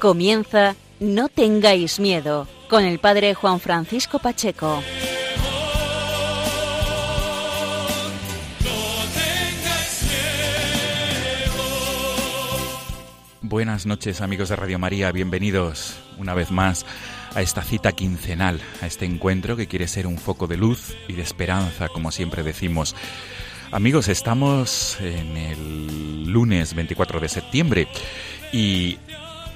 Comienza No tengáis miedo con el padre Juan Francisco Pacheco. Buenas noches amigos de Radio María, bienvenidos una vez más a esta cita quincenal, a este encuentro que quiere ser un foco de luz y de esperanza, como siempre decimos. Amigos, estamos en el lunes 24 de septiembre y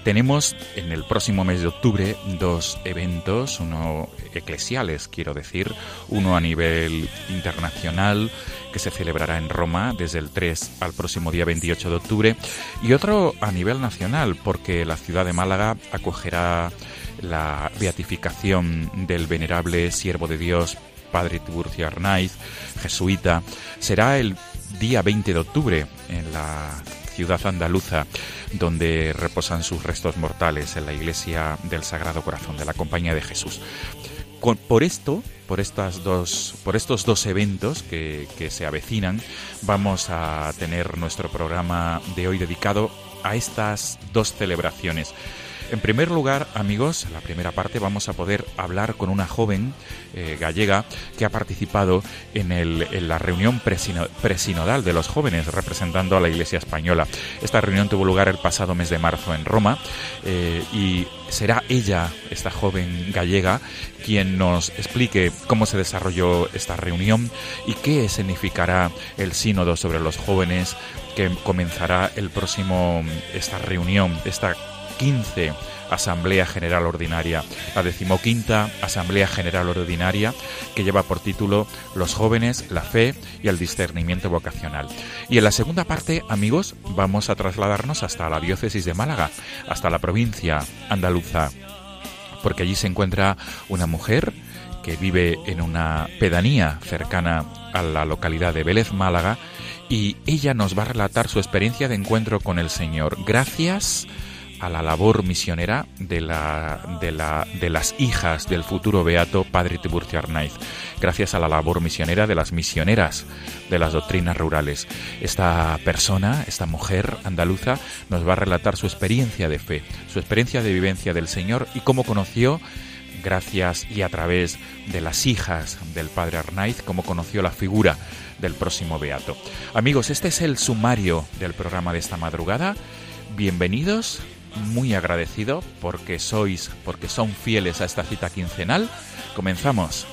tenemos en el próximo mes de octubre dos eventos, uno eclesiales, quiero decir, uno a nivel internacional que se celebrará en Roma desde el 3 al próximo día 28 de octubre y otro a nivel nacional porque la ciudad de Málaga acogerá la beatificación del venerable siervo de Dios Padre Tiburcio Arnaiz, jesuita, será el día 20 de octubre en la ciudad andaluza donde reposan sus restos mortales en la iglesia del Sagrado Corazón de la Compañía de Jesús. por esto, por estas dos, por estos dos eventos que, que se avecinan, vamos a tener nuestro programa de hoy dedicado a estas dos celebraciones. En primer lugar, amigos, en la primera parte vamos a poder hablar con una joven eh, gallega que ha participado en, el, en la reunión presinodal de los jóvenes representando a la Iglesia española. Esta reunión tuvo lugar el pasado mes de marzo en Roma eh, y será ella, esta joven gallega, quien nos explique cómo se desarrolló esta reunión y qué significará el sínodo sobre los jóvenes que comenzará el próximo, esta reunión, esta 15 Asamblea General Ordinaria, la decimoquinta Asamblea General Ordinaria que lleva por título Los jóvenes, la fe y el discernimiento vocacional. Y en la segunda parte, amigos, vamos a trasladarnos hasta la diócesis de Málaga, hasta la provincia andaluza, porque allí se encuentra una mujer que vive en una pedanía cercana a la localidad de Vélez, Málaga, y ella nos va a relatar su experiencia de encuentro con el Señor. Gracias a la labor misionera de, la, de, la, de las hijas del futuro beato Padre Tiburcio Arnaiz, gracias a la labor misionera de las misioneras de las doctrinas rurales. Esta persona, esta mujer andaluza, nos va a relatar su experiencia de fe, su experiencia de vivencia del Señor y cómo conoció gracias y a través de las hijas del padre Arnaiz, cómo conoció la figura del próximo beato. Amigos, este es el sumario del programa de esta madrugada. Bienvenidos, muy agradecido porque sois, porque son fieles a esta cita quincenal. Comenzamos.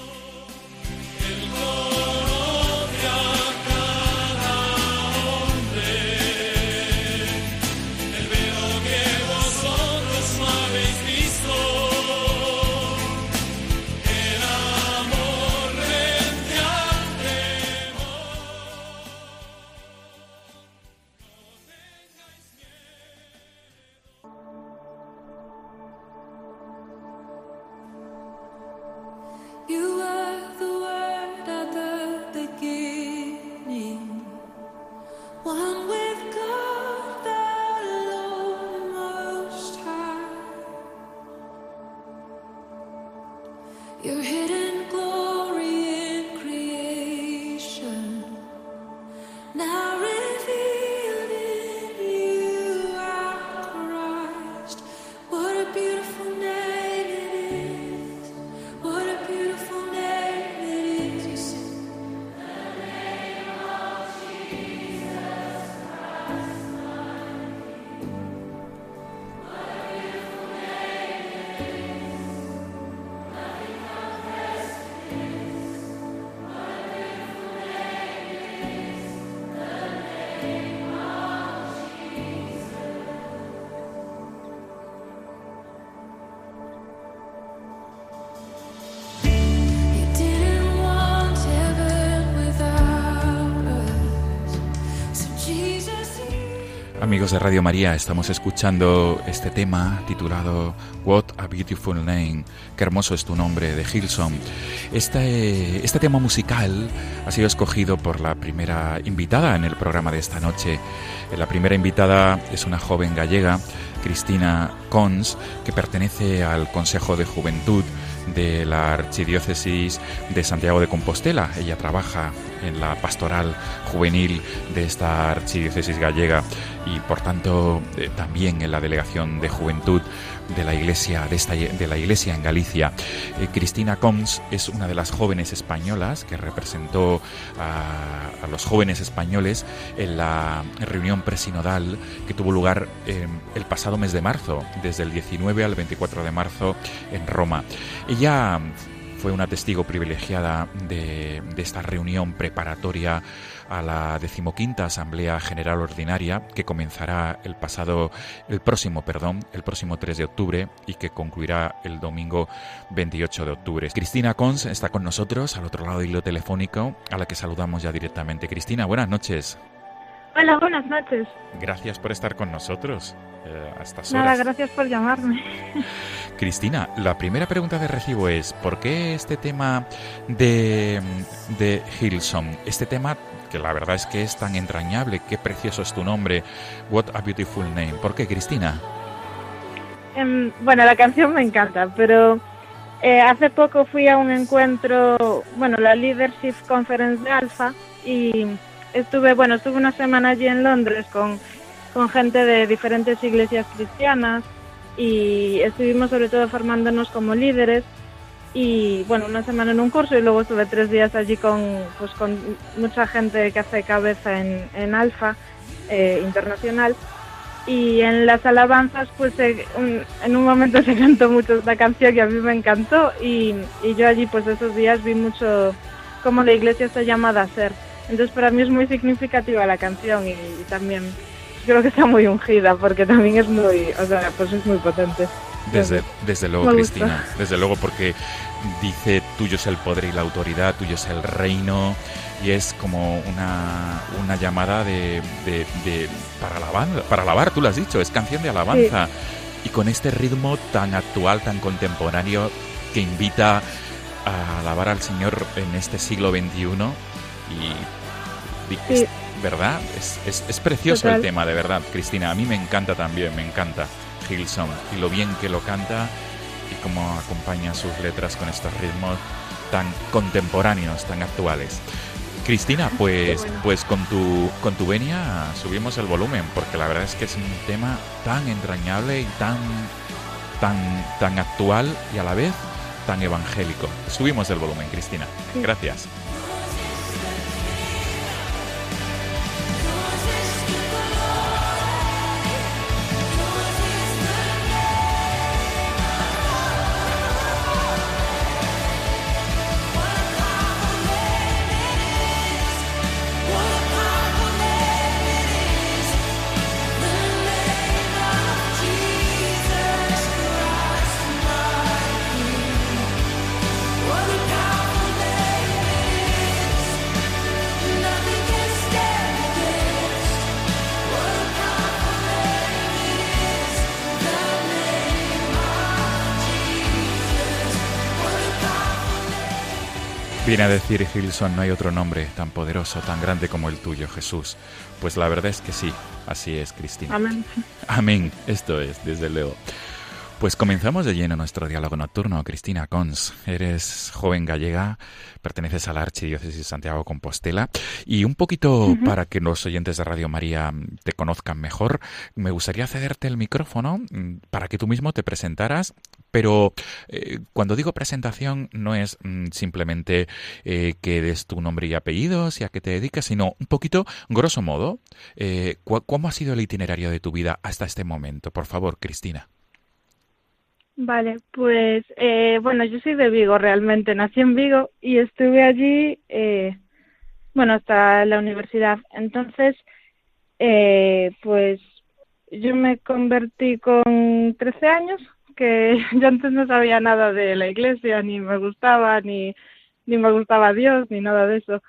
Amigos de Radio María, estamos escuchando este tema titulado What a Beautiful Name, qué hermoso es tu nombre, de Hilson. Este, este tema musical ha sido escogido por la primera invitada en el programa de esta noche. La primera invitada es una joven gallega, Cristina Cons, que pertenece al Consejo de Juventud de la Archidiócesis de Santiago de Compostela. Ella trabaja en la pastoral juvenil de esta archidiócesis gallega y por tanto eh, también en la delegación de juventud de la iglesia de, esta, de la iglesia en Galicia. Eh, Cristina Combs es una de las jóvenes españolas que representó a, los jóvenes españoles en la reunión presinodal que tuvo lugar eh, el pasado mes de marzo, desde el 19 al 24 de marzo en Roma. Ella fue una testigo privilegiada de, esta reunión preparatoria a la decimoquinta Asamblea General Ordinaria que comenzará el pasado, el próximo, perdón, el próximo 3 de octubre y que concluirá el domingo 28 de octubre. Cristina Cons está con nosotros al otro lado del hilo telefónico, a la que saludamos ya directamente. Cristina, buenas noches. Hola, buenas noches. Gracias por estar con nosotros. Eh, Nada, gracias por llamarme. Cristina, la primera pregunta de recibo es, ¿por qué este tema de, de Hillsong, este tema que la verdad es que es tan entrañable, qué precioso es tu nombre, What a Beautiful Name, ¿por qué Cristina? Em, bueno, la canción me encanta, pero eh, hace poco fui a un encuentro, bueno, la Leadership Conference de Alfa y estuve, bueno, estuve una semana allí en Londres con con gente de diferentes iglesias cristianas y estuvimos sobre todo formándonos como líderes y bueno, una semana en un curso y luego estuve tres días allí con, pues, con mucha gente que hace cabeza en, en Alfa eh, Internacional y en las alabanzas pues en un momento se cantó mucho esta canción que a mí me encantó y, y yo allí pues esos días vi mucho cómo la iglesia está llamada a ser. Entonces para mí es muy significativa la canción y también creo que está muy ungida porque también es muy, o sea, pues es muy potente. Desde, desde luego, Cristina, desde luego porque dice tuyo es el poder y la autoridad, tuyo es el reino y es como una, una llamada de, de, para, alabar, para alabar, tú lo has dicho, es canción de alabanza. Y con este ritmo tan actual, tan contemporáneo que invita a alabar al Señor en este siglo XXI y, ¿verdad? Es, es, precioso el tema, de verdad, Cristina. A mí me encanta también, me encanta Hillsong y lo bien que lo canta y cómo acompaña sus letras con estos ritmos tan contemporáneos, tan actuales. Cristina, pues, pues con tu con tu venia subimos el volumen porque la verdad es que es un tema tan entrañable y tan tan tan actual y a la vez tan evangélico. Subimos el volumen, Cristina. Gracias. A decir Gilson, no hay otro nombre tan poderoso, tan grande como el tuyo, Jesús. Pues la verdad es que sí, así es, Cristina. Amén. Amén, esto es, desde luego. Pues comenzamos de lleno nuestro diálogo nocturno. Cristina Cons, eres joven gallega, perteneces a la Archidiócesis de Santiago Compostela y un poquito para que los oyentes de Radio María te conozcan mejor, me gustaría cederte el micrófono mm, para que tú mismo te presentaras, pero eh, cuando digo presentación no es mm, simplemente eh, que des tu nombre y apellidos y a qué te dedicas, sino un poquito, grosso modo, eh, ¿cómo ha sido el itinerario de tu vida hasta este momento? Por favor, Cristina. Vale, pues eh, bueno, yo soy de Vigo realmente, nací en Vigo y estuve allí, eh, bueno, hasta la universidad. Entonces, pues yo me convertí con 13 años, que yo antes no sabía nada de la iglesia, ni me gustaba, ni, ni me gustaba Dios, ni nada de eso.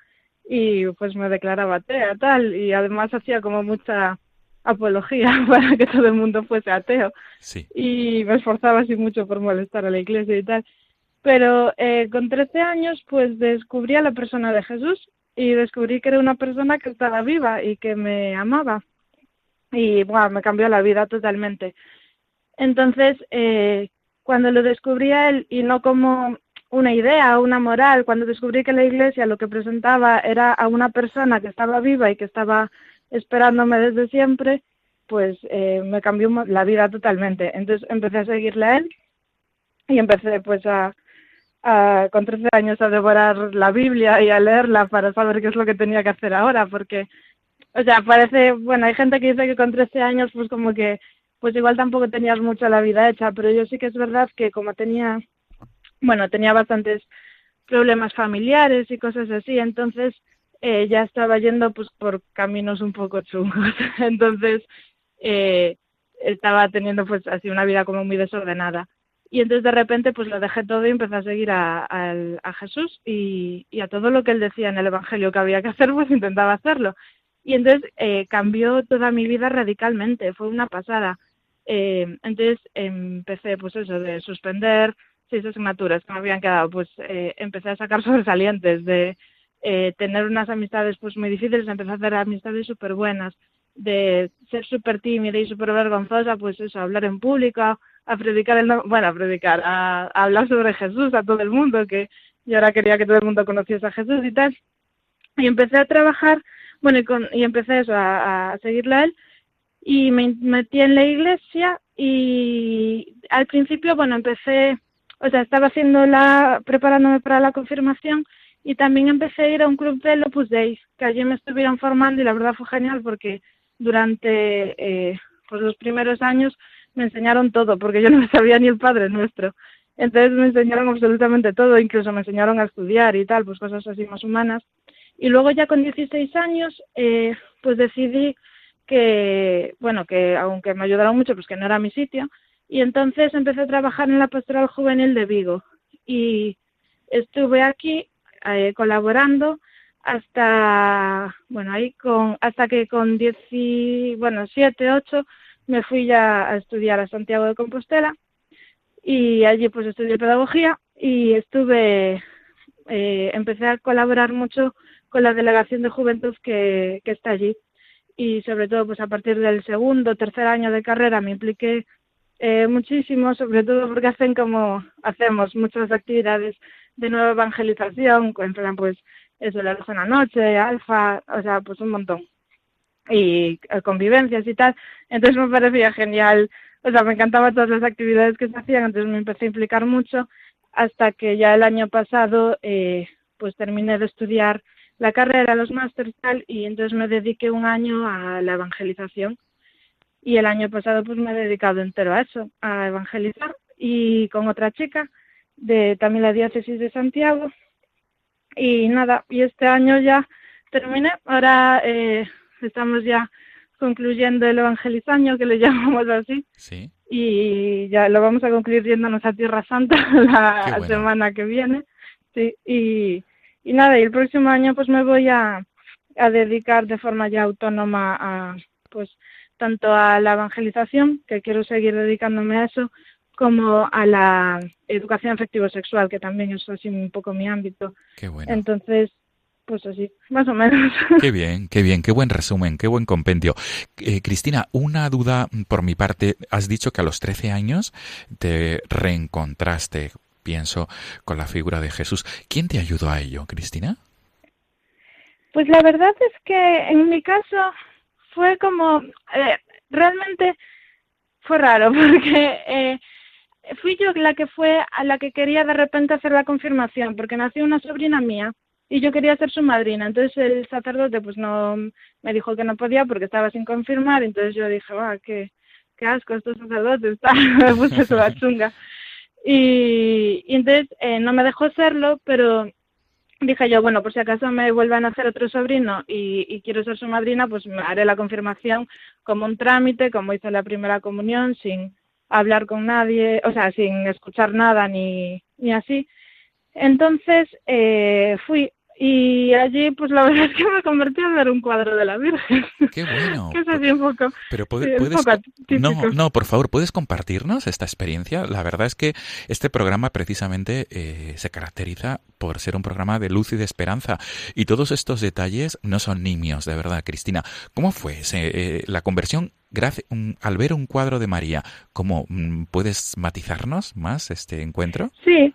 Y pues me declaraba atea, tal, y además hacía como mucha apología para que todo el mundo fuese ateo. Sí. Y me esforzaba así mucho por molestar a la iglesia y tal. Pero eh, con 13 años, pues descubrí a la persona de Jesús y descubrí que era una persona que estaba viva y que me amaba. Y bueno, me cambió la vida totalmente. Entonces, eh, cuando lo descubrí a él y no como una idea, una moral, cuando descubrí que la iglesia lo que presentaba era a una persona que estaba viva y que estaba esperándome desde siempre, pues eh, me cambió la vida totalmente. Entonces empecé a seguirle a él y empecé pues a, a, con 13 años a devorar la Biblia y a leerla para saber qué es lo que tenía que hacer ahora, porque, o sea, parece, bueno, hay gente que dice que con 13 años pues como que, pues igual tampoco tenías mucho la vida hecha, pero yo sí que es verdad que como tenía, bueno, tenía bastantes problemas familiares y cosas así, entonces eh, ya estaba yendo pues por caminos un poco chungos. Entonces eh, estaba teniendo pues así una vida como muy desordenada. Y entonces de repente pues lo dejé todo y empecé a seguir a, a, Jesús y, y, a todo lo que él decía en el Evangelio que había que hacer, pues intentaba hacerlo. Y entonces eh, cambió toda mi vida radicalmente, fue una pasada. Eh, entonces empecé pues eso, de suspender seis asignaturas que me habían quedado, pues eh, empecé a sacar sobresalientes de eh, tener unas amistades pues muy difíciles, empezar a hacer amistades súper buenas, de ser súper tímida y súper vergonzosa, pues eso, hablar en público, a predicar el bueno, a predicar, a, hablar sobre Jesús a todo el mundo, que yo ahora quería que todo el mundo conociese a Jesús y tal. Y empecé a trabajar, bueno, y, con, y empecé eso, a, a a él, y me metí en la iglesia y al principio, bueno, empecé, o sea, estaba haciendo la, preparándome para la confirmación y también empecé a ir a un club de Opus Dei, que allí me estuvieron formando y la verdad fue genial porque durante eh, pues los primeros años me enseñaron todo, porque yo no me sabía ni el Padre Nuestro. Entonces me enseñaron absolutamente todo, incluso me enseñaron a estudiar y tal, pues cosas así más humanas. Y luego ya con 16 años, eh, pues decidí que, bueno, que aunque me ayudaron mucho, pues que no era mi sitio. Y entonces empecé a trabajar en la pastoral juvenil de Vigo. Y estuve aquí eh, colaborando hasta bueno ahí con hasta que con 10 bueno 7 8 me fui ya a estudiar a Santiago de Compostela y allí pues estudié pedagogía y estuve eh, empecé a colaborar mucho con la delegación de juventud que, que está allí y sobre todo pues a partir del segundo tercer año de carrera me impliqué eh, muchísimo sobre todo porque hacen como hacemos muchas actividades de nueva evangelización, en plan, pues, eso, la luz en la noche, alfa, o sea, pues un montón. Y eh, convivencias y tal. Entonces me parecía genial, o sea, me encantaban todas las actividades que se hacían, entonces me empecé a implicar mucho hasta que ya el año pasado, eh, pues terminé de estudiar la carrera, los másteres y tal, y entonces me dediqué un año a la evangelización. Y el año pasado pues me he dedicado entero a eso, a evangelizar, y con otra chica, de también la diócesis de Santiago. Y nada, y este año ya terminé, ahora eh, estamos ya concluyendo el evangelizaño, que le llamamos así. Sí. Y ya lo vamos a concluir yéndonos a Tierra Santa la semana que viene. Sí, y, y nada, y el próximo año pues me voy a, a dedicar de forma ya autónoma a, pues, tanto a la evangelización, que quiero seguir dedicándome a eso, como a la educación afectivo-sexual, que también es así un poco mi ámbito. Qué bueno. Entonces, pues así, más o menos. Qué bien, qué bien, qué buen resumen, qué buen compendio. Eh, Cristina, una duda por mi parte. Has dicho que a los 13 años te reencontraste, pienso, con la figura de Jesús. ¿Quién te ayudó a ello, Cristina? Pues la verdad es que en mi caso fue como, eh, realmente fue raro porque eh, fui yo la que fue a la que quería de repente hacer la confirmación, porque nació una sobrina mía y yo quería ser su madrina. Entonces el sacerdote pues no me dijo que no podía porque estaba sin confirmar. Entonces yo dije, va, qué, qué asco estos sacerdotes, me puse toda chunga. Y, entonces eh, no me dejó serlo, pero dije yo, bueno, por si acaso me vuelvan a hacer otro sobrino y, y, quiero ser su madrina, pues me haré la confirmación como un trámite, como hice la primera comunión, sin hablar con nadie, o sea, sin escuchar nada ni, ni así. Entonces eh, fui y allí, pues la verdad es que me convertí a ver un cuadro de la Virgen. Qué bueno. que es así un poco. Pero puedes. no, no, por favor, ¿puedes compartirnos esta experiencia? La verdad es que este programa precisamente eh, se caracteriza por ser un programa de luz y de esperanza. Y todos estos detalles no son nimios, de verdad, Cristina. ¿Cómo fue eh, la conversión al ver un cuadro de María? ¿Cómo mm, puedes matizarnos más este encuentro? Sí,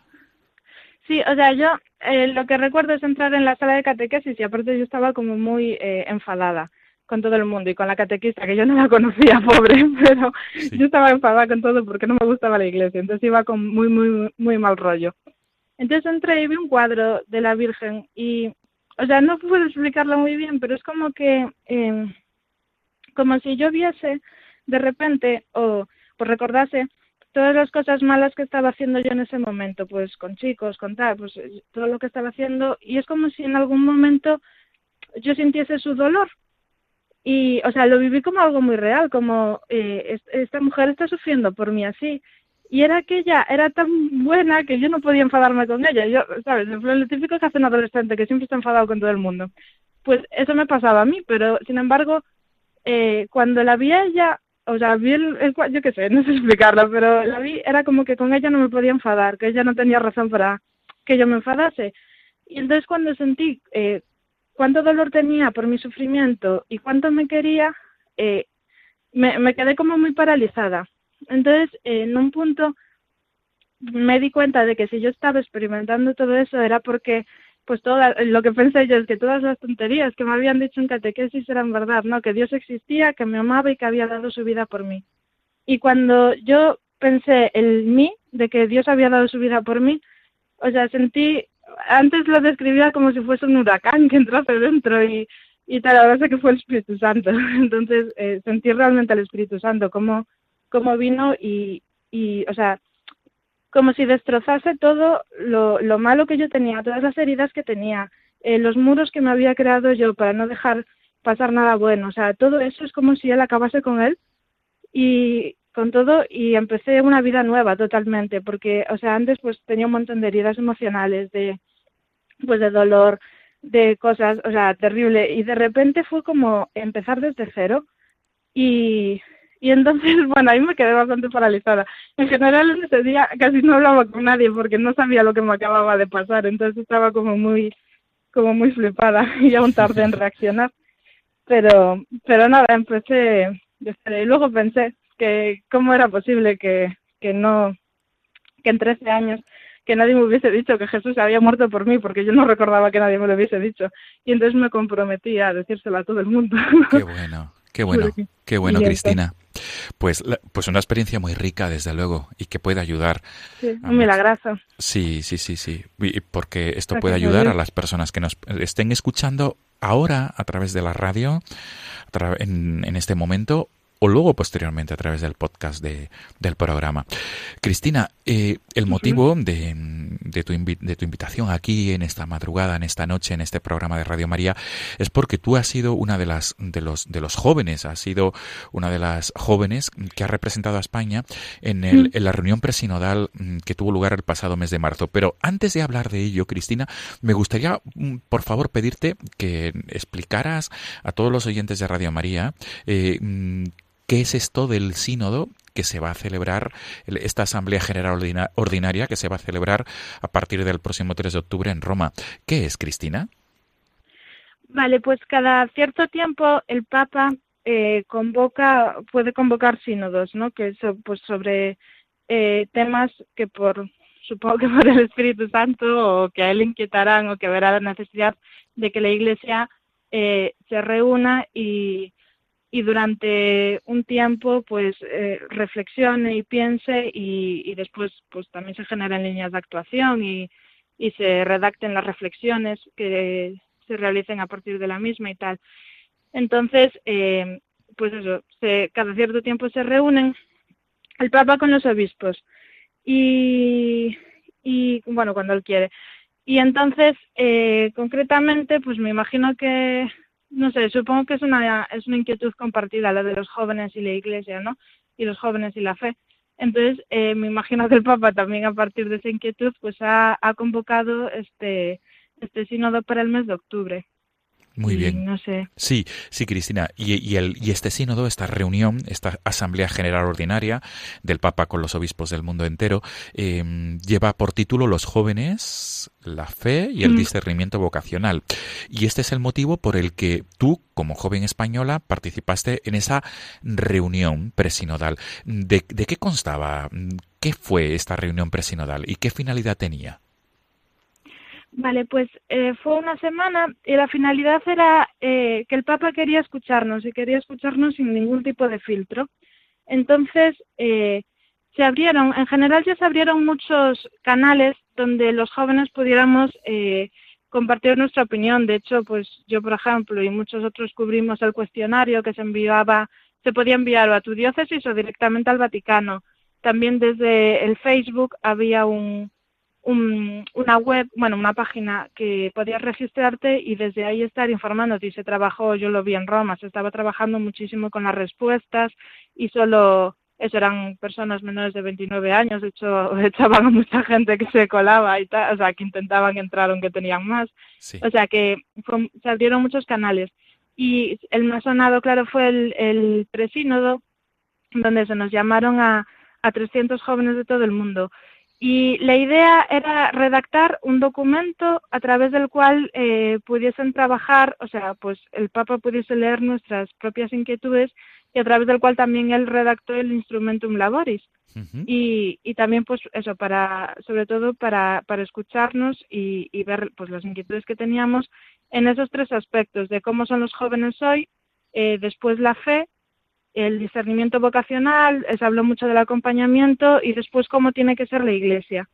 Sí, o sea, yo eh, lo que recuerdo es entrar en la sala de catequesis y aparte yo estaba como muy eh, enfadada con todo el mundo y con la catequista, que yo no la conocía, pobre, pero yo estaba enfadada con todo porque no me gustaba la iglesia, entonces iba con muy, muy, muy mal rollo. Entonces entré y vi un cuadro de la Virgen y, o sea, no puedo explicarlo muy bien, pero es como que, eh, como si yo viese de repente o pues recordase todas las cosas malas que estaba haciendo yo en ese momento, pues con chicos, con tal, pues eh, todo lo que estaba haciendo, y es como si en algún momento yo sintiese su dolor. Y, o sea, lo viví como algo muy real, como eh, esta mujer está sufriendo por mí así. Y era que ella era tan buena que yo no podía enfadarme con ella. Yo, ¿sabes? Lo típico que hace un adolescente, que siempre está enfadado con todo el mundo. Pues eso me pasaba a mí, pero sin embargo, eh, cuando la vi a ella o sea, vi el, yo qué sé, no sé explicarlo, pero la vi, era como que con ella no me podía enfadar, que ella no tenía razón para que yo me enfadase. Y entonces cuando sentí eh, cuánto dolor tenía por mi sufrimiento y cuánto me quería, eh, me, me, quedé como muy paralizada. Entonces, eh, en un punto me di cuenta de que si yo estaba experimentando todo eso era porque pues todo lo que pensé yo es que todas las tonterías que me habían dicho en catequesis eran verdad, ¿no? Que Dios existía, que me amaba y que había dado su vida por mí. Y cuando yo pensé en mí, de que Dios había dado su vida por mí, o sea, sentí, antes lo describía como si fuese un huracán que entró hacia dentro y, y tal, ahora sé que fue el Espíritu Santo. Entonces eh, sentí realmente al Espíritu Santo, como, como vino y, y, o sea, como si destrozase todo lo, lo malo que yo tenía, todas las heridas que tenía, eh, los muros que me había creado yo para no dejar pasar nada bueno. O sea, todo eso es como si él acabase con él y con todo y empecé una vida nueva totalmente, porque, o sea, antes pues tenía un montón de heridas emocionales, de, pues de dolor, de cosas, o sea, terrible. Y de repente fue como empezar desde cero y, y entonces, bueno, ahí me quedé bastante paralizada. En general, en ese día casi no hablaba con nadie porque no sabía lo que me acababa de pasar, entonces estaba como muy, como muy flipada y aún tardé en reaccionar. Pero, pero nada, empecé, y luego pensé que cómo era posible que, que no, que en 13 años que nadie me hubiese dicho que Jesús había muerto por mí, porque yo no recordaba que nadie me lo hubiese dicho. Y entonces me comprometí a decírselo a todo el mundo. Qué bueno, qué bueno, qué bueno, Cristina. Pues, pues una experiencia muy rica, desde luego, y que puede ayudar. Sí, un milagroso. Sí, sí, sí, sí. Porque esto puede ayudar a las personas que nos estén escuchando ahora a través de la radio, en, en este momento, o luego posteriormente a través del podcast de, del programa. Cristina, eh, el motivo de, de, tu de, tu invitación aquí en esta madrugada, en esta noche, en este programa de Radio María, es porque tú has sido una de las de los de los jóvenes, has sido una de las jóvenes que ha representado a España en, el, mm. en la reunión presinodal mm, que tuvo lugar el pasado mes de marzo. Pero antes de hablar de ello, Cristina, me gustaría, mm, por favor, pedirte que explicaras a todos los oyentes de Radio María eh, ¿Qué es esto del sínodo que se va a celebrar, esta Asamblea General Ordinaria que se va a celebrar a partir del próximo 3 de octubre en Roma? ¿Qué es, Cristina? Vale, pues cada cierto tiempo el Papa eh, convoca, puede convocar sínodos, ¿no? Que es pues sobre eh, temas que por supongo que por el Espíritu Santo o que a él inquietarán o que verá la necesidad de que la Iglesia eh, se reúna y y durante un tiempo pues eh, reflexione y piense y, después pues también se generen líneas de actuación y, y se redacten las reflexiones que se realicen a partir de la misma y tal. Entonces, eh, pues eso, se, cada cierto tiempo se reúnen el Papa con los obispos y, y bueno, cuando él quiere. Y entonces, eh, concretamente, pues me imagino que no sé, supongo que es una, es una inquietud compartida la de los jóvenes y la iglesia, ¿no? Y los jóvenes y la fe. Entonces, eh, me imagino que el Papa también a partir de esa inquietud, pues ha, ha convocado este este sínodo para el mes de octubre. Muy bien. No sé. Sí, sí, Cristina. Y, el, y este sínodo, esta reunión, esta Asamblea General Ordinaria del Papa con los obispos del mundo entero, em, lleva por título Los jóvenes, la fe y el mm. discernimiento vocacional. Y este es el motivo por el que tú, como joven española, participaste en esa reunión presinodal. ¿De, de qué constaba? ¿Qué fue esta reunión presinodal y qué finalidad tenía? Vale, pues eh, fue una semana y la finalidad era eh, que el Papa quería escucharnos y quería escucharnos sin ningún tipo de filtro. Entonces, eh, se abrieron, en general ya se abrieron muchos canales donde los jóvenes pudiéramos compartir nuestra opinión. De hecho, pues yo, por ejemplo, y muchos otros cubrimos el cuestionario que se enviaba, se podía enviar o a tu diócesis o directamente al Vaticano. También desde el Facebook había un, una web, bueno, una página que podías registrarte y desde ahí estar informándote. Y se trabajó, yo lo vi en Roma, se estaba trabajando muchísimo con las respuestas y solo eso eran personas menores de 29 años, de hecho echaban a mucha gente que se colaba y tal, o sea, que intentaban entrar aunque tenían más. O sea, que se abrieron muchos canales. Y el más sonado, claro, fue el, el presínodo, donde se nos llamaron a, a 300 jóvenes de todo el mundo. Y la idea era redactar un documento a través del cual eh, pudiesen trabajar, o sea, pues el Papa pudiese leer nuestras propias inquietudes y a través del cual también él redactó el Instrumentum Laboris. y, y, también, pues eso, para, sobre todo para, para escucharnos y, y, ver pues las inquietudes que teníamos en esos tres aspectos, de cómo son los jóvenes hoy, eh, después la fe el discernimiento vocacional, se habló mucho del acompañamiento y después cómo tiene que ser la iglesia.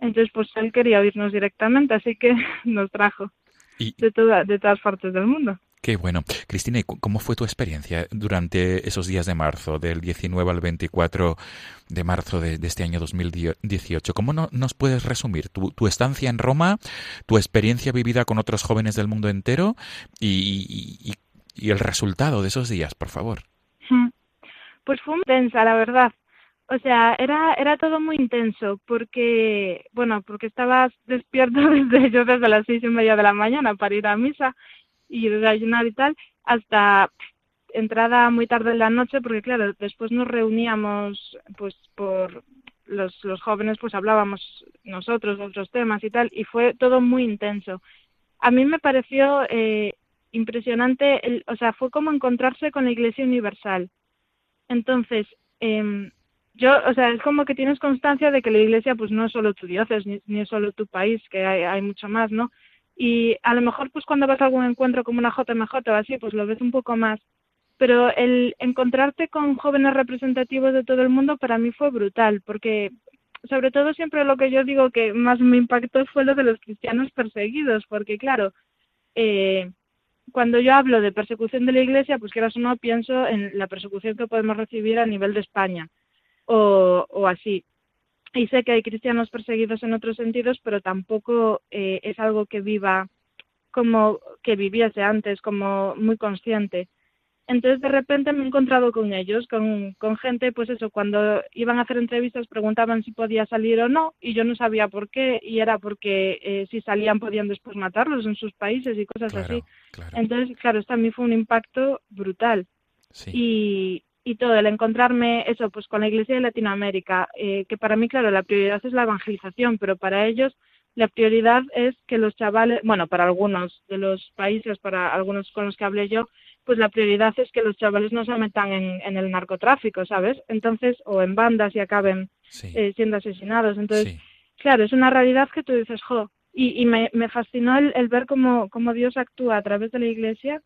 Entonces, pues él quería oírnos directamente, así que nos trajo de, toda, de todas partes del mundo. Qué bueno. Cristina, cómo fue tu experiencia durante esos días de marzo, del 19 al 24 de marzo de, este año 2018? ¿Cómo no, nos puedes resumir tu, tu, estancia en Roma, tu experiencia vivida con otros jóvenes del mundo entero y, y el resultado de esos días, por favor? Pues fue muy intensa, la verdad. O sea, era, era todo muy intenso porque, bueno, porque estabas despierto desde yo desde las seis y media de la mañana para ir a misa y desayunar y tal, hasta entrada muy tarde en la noche, porque claro, después nos reuníamos, pues por los, los jóvenes, pues hablábamos nosotros de otros temas y tal, y fue todo muy intenso. A mí me pareció eh, impresionante, el, o sea, fue como encontrarse con la Iglesia Universal. Entonces, eh, yo, o sea, es como que tienes constancia de que la Iglesia, pues no es solo tu diócesis, ni, es solo tu país, que hay, hay, mucho más, ¿no? Y a lo mejor, pues cuando vas a algún encuentro como una JMJ o así, pues lo ves un poco más. Pero el encontrarte con jóvenes representativos de todo el mundo para mí fue brutal, porque sobre todo siempre lo que yo digo que más me impactó fue lo de los cristianos perseguidos, porque claro, eh, cuando yo hablo de persecución de la Iglesia, pues quieras o no, pienso en la persecución que podemos recibir a nivel de España o, así. Y sé que hay cristianos perseguidos en otros sentidos, pero tampoco eh, es algo que viva como que viviese antes, como muy consciente. Entonces de repente me he encontrado con ellos, con, con gente, pues eso, cuando iban a hacer entrevistas preguntaban si podía salir o no y yo no sabía por qué y era porque eh, si salían podían después matarlos en sus países y cosas así. Entonces, claro, esto a mí fue un impacto brutal. Y, y todo, el encontrarme eso, pues con la Iglesia de Latinoamérica, eh, que para mí, claro, la prioridad es la evangelización, pero para ellos la prioridad es que los chavales, bueno, para algunos de los países, para algunos con los que hablé yo, pues la prioridad es que los chavales no se metan en, el narcotráfico, ¿sabes? Entonces, o en bandas y acaben eh, siendo asesinados. Entonces, claro, es una realidad que tú dices, jo, y, y me, me, fascinó el, ver cómo, cómo Dios actúa a través de la iglesia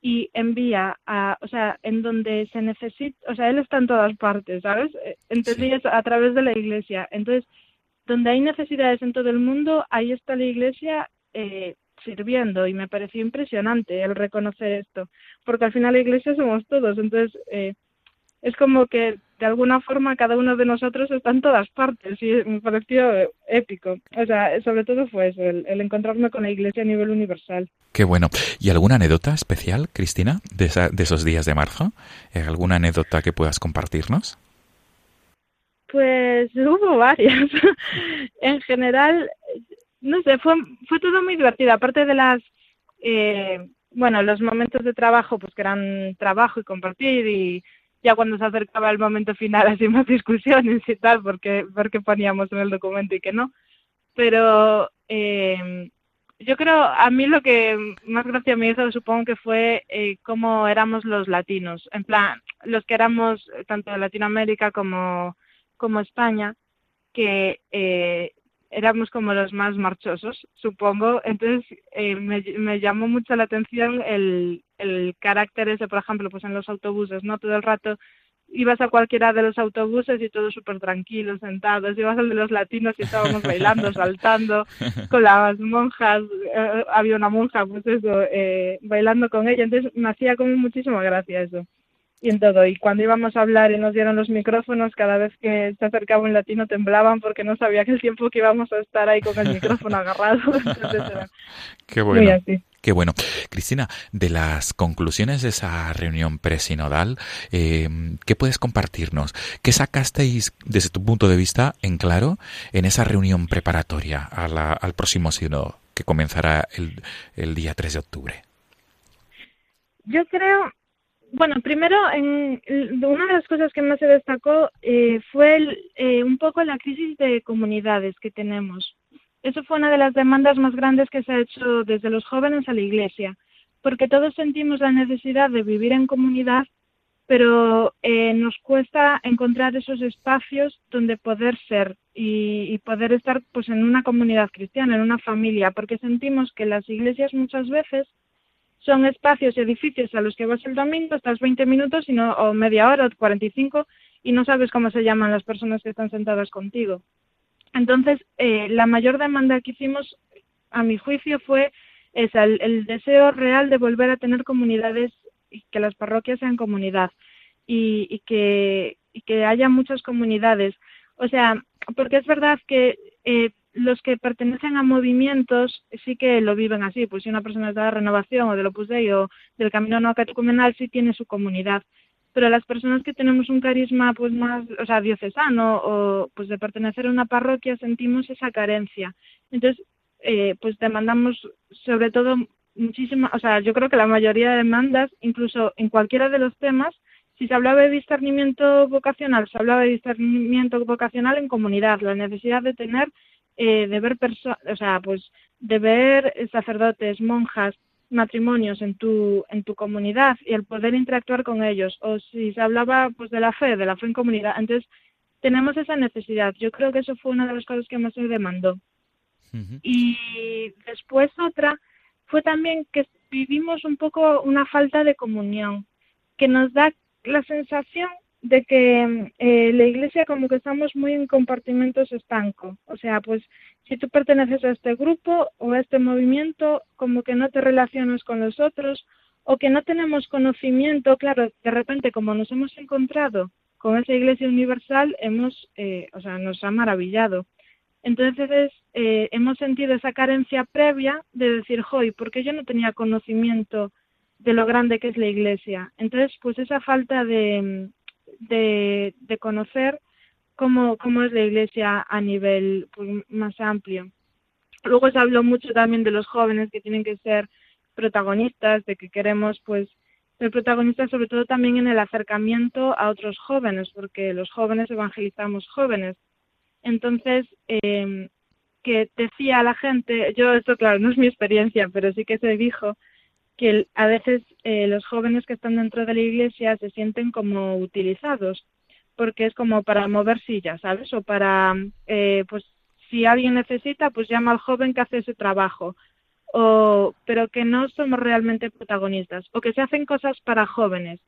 y envía a, o sea, en donde se necesita, o sea, Él está en todas partes, ¿sabes? Eh, entonces, a través de la iglesia. Entonces, donde hay necesidades en todo el mundo, ahí está la iglesia eh, sirviendo y me pareció impresionante el reconocer esto, porque al final la iglesia somos todos, entonces eh, es como que de alguna forma cada uno de nosotros está en todas partes y me pareció épico. O sea, sobre todo fue eso, el, encontrarme con la iglesia a nivel universal. Qué bueno. ¿Y alguna anécdota especial, Cristina, de, de esos días de marzo? Eh, ¿Alguna anécdota que puedas compartirnos? Pues hubo varias. en general, no sé, fue, fue todo muy divertido, aparte de las, eh, bueno, los momentos de trabajo, pues que eran trabajo y compartir y ya cuando se acercaba el momento final así más discusiones y tal, porque, porque poníamos en el documento y que no. Pero eh, yo creo, a mí lo que más gracia me hizo supongo que fue eh, cómo éramos los latinos, en plan, los que éramos tanto de Latinoamérica como, como España, que eh, éramos como los más marchosos, supongo. Entonces eh, me, me, llamó mucho la atención el, el carácter ese, por ejemplo, pues en los autobuses, ¿no? Todo el rato ibas a cualquiera de los autobuses y todos súper tranquilos, sentados, ibas al de los latinos y estábamos bailando, saltando con las monjas, eh, había una monja, pues eso, eh, bailando con ella, entonces me hacía como muchísima gracia eso y en todo. Y cuando íbamos a hablar y nos dieron los micrófonos, cada vez que se acercaba un latino temblaban porque no sabía que el tiempo que íbamos a estar ahí con el micrófono agarrado. Qué bueno. Qué bueno. Cristina, de las conclusiones de esa reunión presinodal, eh, ¿qué puedes compartirnos? ¿Qué sacasteis desde tu punto de vista en claro en esa reunión preparatoria a la, al próximo sínodo que comenzará el, el día 3 de octubre? Yo creo bueno, primero, en, una de las cosas que más se destacó eh, fue el, eh, un poco la crisis de comunidades que tenemos. Eso fue una de las demandas más grandes que se ha hecho desde los jóvenes a la Iglesia, porque todos sentimos la necesidad de vivir en comunidad, pero eh, nos cuesta encontrar esos espacios donde poder ser y, y poder estar pues en una comunidad cristiana, en una familia, porque sentimos que las iglesias muchas veces son espacios y edificios a los que vas el domingo, estás 20 minutos y no, o media hora o 45 y no sabes cómo se llaman las personas que están sentadas contigo. Entonces, eh, la mayor demanda que hicimos, a mi juicio, fue esa, el, deseo real de volver a tener comunidades y que las parroquias sean comunidad y, y, que, y que haya muchas comunidades. O sea, porque es verdad que eh, los que pertenecen a movimientos sí que lo viven así, pues si una persona es de la renovación o del Opus Dei o del Camino No Catecumenal sí tiene su comunidad, pero las personas que tenemos un carisma pues más, o sea, diocesano o pues de pertenecer a una parroquia sentimos esa carencia. Entonces, eh, pues demandamos sobre todo muchísima, o sea, yo creo que la mayoría de demandas, incluso en cualquiera de los temas, si se hablaba de discernimiento vocacional, se hablaba de discernimiento vocacional en comunidad, la necesidad de tener eh, de ver o sea, pues de ver sacerdotes, monjas, matrimonios en tu en tu comunidad y el poder interactuar con ellos o si se hablaba pues de la fe, de la fe en comunidad, entonces tenemos esa necesidad. Yo creo que eso fue una de las cosas que más se demandó. Y después otra fue también que vivimos un poco una falta de comunión, que nos da la sensación de que eh, la iglesia como que estamos muy en compartimentos estancos. O sea, pues si tú perteneces a este grupo o a este movimiento, como que no te relacionas con los otros o que no tenemos conocimiento, claro, de repente como nos hemos encontrado con esa iglesia universal, hemos, eh, o sea, nos ha maravillado. Entonces eh, hemos sentido esa carencia previa de decir, joy, ¿por qué yo no tenía conocimiento de lo grande que es la iglesia? Entonces, pues esa falta de, de, de conocer cómo, cómo es la Iglesia a nivel pues, más amplio. Luego se habló mucho también de los jóvenes que tienen que ser protagonistas, de que queremos pues ser protagonistas sobre todo también en el acercamiento a otros jóvenes, porque los jóvenes evangelizamos jóvenes. Entonces, eh, que decía la gente, yo esto claro, no es mi experiencia, pero sí que se dijo que a veces eh, los jóvenes que están dentro de la iglesia se sienten como utilizados, porque es como para mover sillas, ¿sabes? O para, eh, pues, si alguien necesita, pues llama al joven que hace ese trabajo, o, pero que no somos realmente protagonistas, o que se hacen cosas para jóvenes,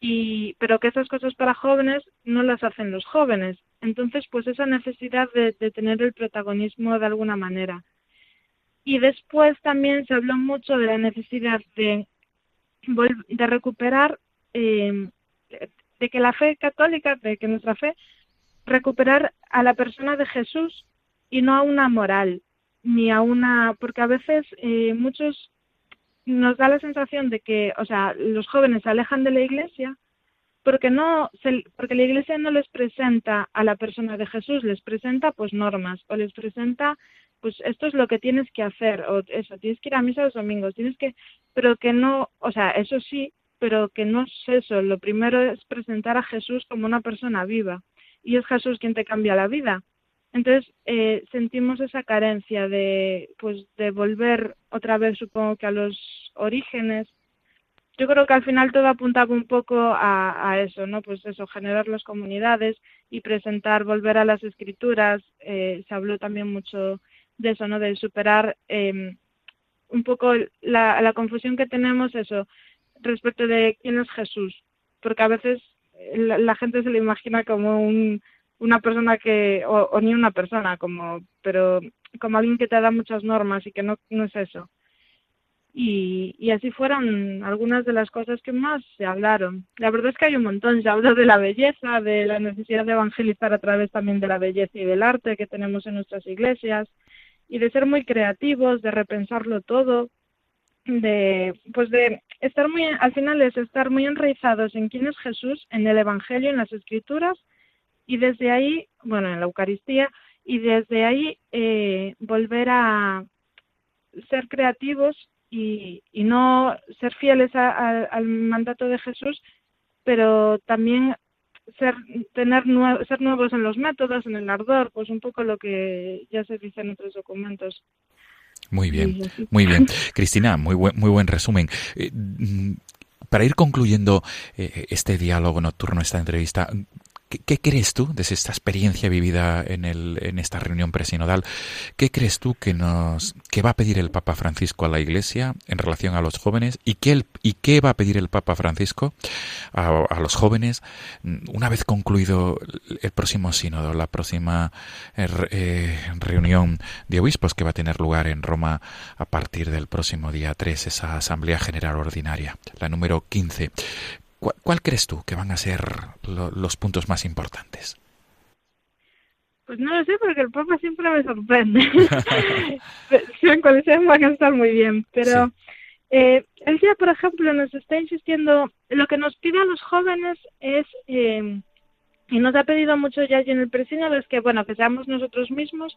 y, pero que esas cosas para jóvenes no las hacen los jóvenes. Entonces, pues esa necesidad de, de tener el protagonismo de alguna manera. Y después también se habló mucho de la necesidad de, de recuperar, eh, de que la fe católica, de que nuestra fe, recuperar a la persona de Jesús y no a una moral, ni a una, porque a veces eh, muchos nos da la sensación de que, o sea, los jóvenes se alejan de la iglesia porque no se, porque la iglesia no les presenta a la persona de Jesús, les presenta pues normas o les presenta pues esto es lo que tienes que hacer, o eso, tienes que ir a misa los domingos, tienes que, pero que no, o sea, eso sí, pero que no es eso, lo primero es presentar a Jesús como una persona viva, y es Jesús quien te cambia la vida. Entonces eh, sentimos esa carencia de, pues, de volver otra vez, supongo que a los orígenes. Yo creo que al final todo apuntaba un poco a, eso, ¿no? Pues eso, generar las comunidades y presentar, volver a las escrituras. Eh, se habló también mucho de eso, ¿no? De superar em, un poco la, la confusión que tenemos, eso, respecto de quién es Jesús. Porque a veces la, la gente se le imagina como un, una persona que, o, ni una persona, como, pero como alguien que te da muchas normas y que no, no es eso. Y, y así fueron algunas de las cosas que más se hablaron. La verdad es que hay un montón, se habló de la belleza, de la necesidad de evangelizar a través también de la belleza y del arte que tenemos en nuestras iglesias, y de ser muy creativos, de repensarlo todo, de pues de estar muy al final es estar muy enraizados en quién es Jesús, en el evangelio, en las escrituras y desde ahí, bueno, en la Eucaristía, y desde ahí eh, volver a ser creativos y, y no ser fieles al mandato de Jesús, pero también ser tener ser nuevos en los métodos, en el ardor, pues un poco lo que ya se dice en otros documentos. Muy bien, muy bien. Cristina, muy buen, muy buen resumen. Eh, mm, para ir concluyendo eh, este diálogo nocturno, esta entrevista, ¿Qué, crees tú, desde esta experiencia vivida en, el, en esta reunión presinodal, qué crees tú que, nos, que va a pedir el Papa Francisco a la Iglesia en relación a los jóvenes y qué, y qué va a pedir el Papa Francisco a, los jóvenes una vez concluido el próximo sínodo, la próxima eh, eh, reunión de obispos que va a tener lugar en Roma a partir del próximo día 3, esa Asamblea General Ordinaria, la número 15? ¿Cuál, crees tú que van a ser los puntos más importantes? Pues no lo sé, porque el Papa siempre me sorprende. en coalición van a estar muy bien, pero eh, él ya, por ejemplo, nos está insistiendo, lo que nos pide a los jóvenes es, eh, y nos ha pedido mucho ya en el presino, es que, bueno, que seamos nosotros mismos,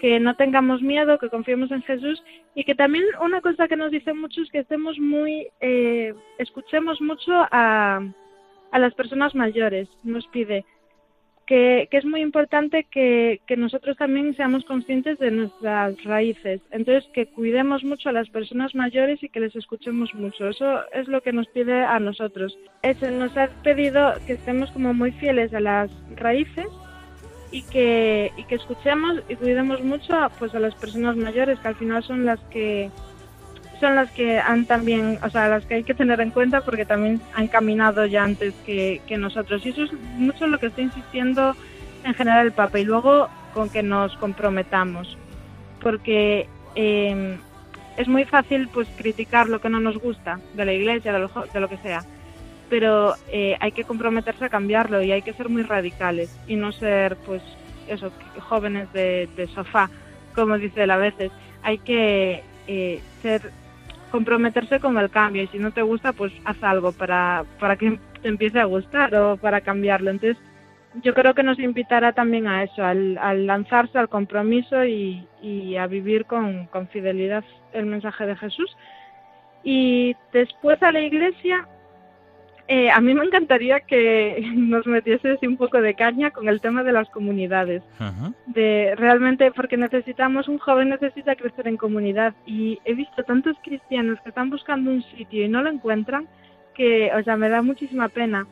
que no tengamos miedo, que confiemos en Jesús y que también una cosa que nos dice mucho es que estemos muy, eh, escuchemos mucho a, a las personas mayores, nos pide. Que, que es muy importante que, que nosotros también seamos conscientes de nuestras raíces. Entonces, que cuidemos mucho a las personas mayores y que les escuchemos mucho. Eso es lo que nos pide a nosotros. Eso nos ha pedido que estemos como muy fieles a las raíces y que, y que escuchemos y cuidemos mucho a, pues a las personas mayores que al final son las que son las que han también, o sea, las que hay que tener en cuenta porque también han caminado ya antes que, nosotros. Y eso es mucho lo que está insistiendo en general el Papa. Y luego con que nos comprometamos, porque em, es muy fácil pues criticar lo que no nos gusta de la Iglesia, de lo, de lo que sea pero eh, hay que comprometerse a cambiarlo y hay que ser muy radicales y no ser, pues, eso, jóvenes de, sofá, como dice él a veces. Hay que eh, ser comprometerse con el cambio y si no te gusta, pues haz algo para, para que te empiece a gustar o para cambiarlo. Entonces, yo creo que nos invitará también a eso, al, lanzarse al compromiso y, y a vivir con, con fidelidad el mensaje de Jesús. Y después a la iglesia, eh, a mí me encantaría que nos metiese un poco de caña con el tema de las comunidades. De realmente, porque necesitamos, un joven necesita crecer en comunidad y he visto tantos cristianos que están buscando un sitio y no lo encuentran que, o sea, me da muchísima pena.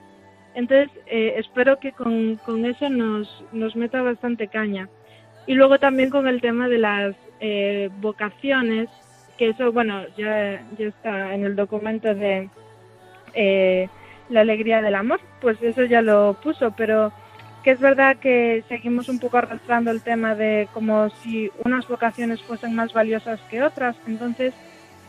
Entonces, eh, espero que con, con eso nos, nos meta bastante caña. Y luego también con el tema de las eh, vocaciones, que eso, bueno, ya, ya está en el documento de la alegría del amor, pues eso ya lo puso, pero que es verdad que seguimos un poco arrastrando el tema de como si unas vocaciones fuesen más valiosas que otras, entonces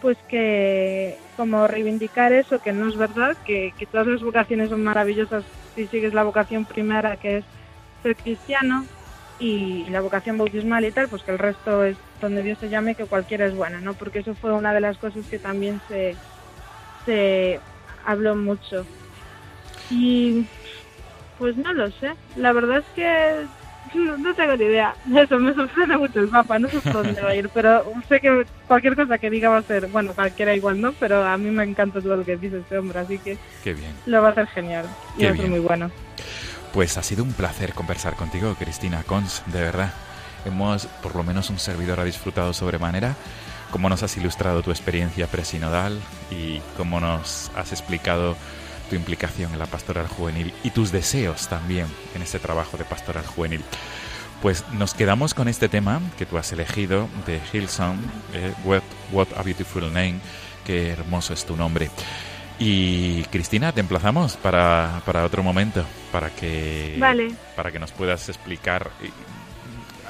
pues que como reivindicar eso, que no es verdad, que, que todas las vocaciones son maravillosas si sigues la vocación primera que es ser cristiano y la vocación bautismal y tal, pues que el resto es donde Dios se llame, que cualquiera es buena, ¿no? Porque eso fue una de las cosas que también se, se habló mucho. Y pues no lo sé. La verdad es que No, tengo ni idea. Eso me sorprende mucho el Papa, no sé por dónde va a ir, pero sé que cualquier cosa que diga va a ser, bueno, cualquiera igual no, pero a mí me encanta todo lo que dice este hombre, así que Qué bien. lo va a hacer genial y va a ser muy bueno. Pues ha sido un placer conversar contigo, Cristina Cons, de verdad. Hemos, por lo menos un servidor ha disfrutado sobremanera cómo nos has ilustrado tu experiencia presinodal y cómo nos has explicado tu implicación en la pastoral juvenil y tus deseos también en ese trabajo de pastoral juvenil. Pues nos quedamos con este tema que tú has elegido de Hillsong, eh, what, a Beautiful Name, qué hermoso es tu nombre. Y Cristina, te emplazamos para, para otro momento, para que, para que nos puedas explicar eh,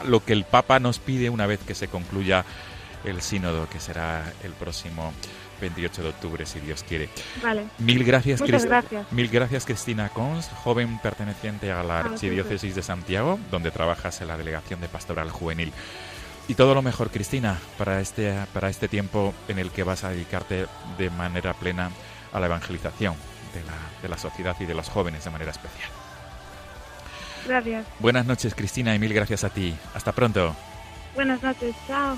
lo que el Papa nos pide una vez que se concluya el sínodo, que será el próximo 28 de octubre, si Dios quiere. Vale. Mil gracias, gracias. Mil gracias, Cristina Cons, joven perteneciente a la Archidiócesis de Santiago, donde trabajas en la Delegación de Pastoral Juvenil. Y todo lo mejor, Cristina, para este, para este tiempo en el que vas a dedicarte de manera plena a la evangelización de la, de la sociedad y de los jóvenes de manera especial. Gracias. Buenas noches, Cristina, y mil gracias a ti. Hasta pronto. Buenas noches, chao.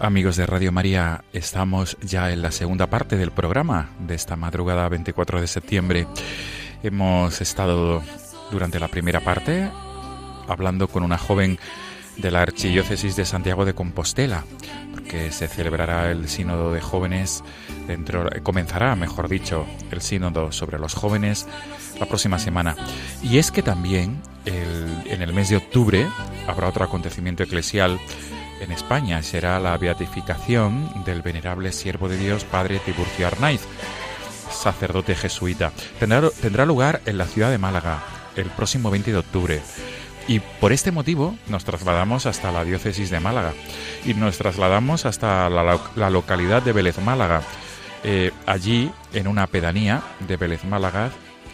Amigos de Radio María, estamos ya en la segunda parte del programa de esta madrugada 24 de septiembre. Hemos estado durante la primera parte hablando con una joven de la Archidiócesis de Santiago de Compostela, porque se celebrará el sínodo de jóvenes dentro comenzará, mejor dicho, el sínodo sobre los jóvenes la próxima semana. Y es que también en el mes de octubre habrá otro acontecimiento eclesial en España será la beatificación del venerable siervo de Dios, Padre Tiburcio Arnaiz, sacerdote jesuita. Tendrá, lugar en la ciudad de Málaga el próximo 20 de octubre. Y por este motivo nos trasladamos hasta la diócesis de Málaga y nos trasladamos hasta la, localidad de Vélez Málaga. Eh, allí, en una pedanía de Vélez Málaga,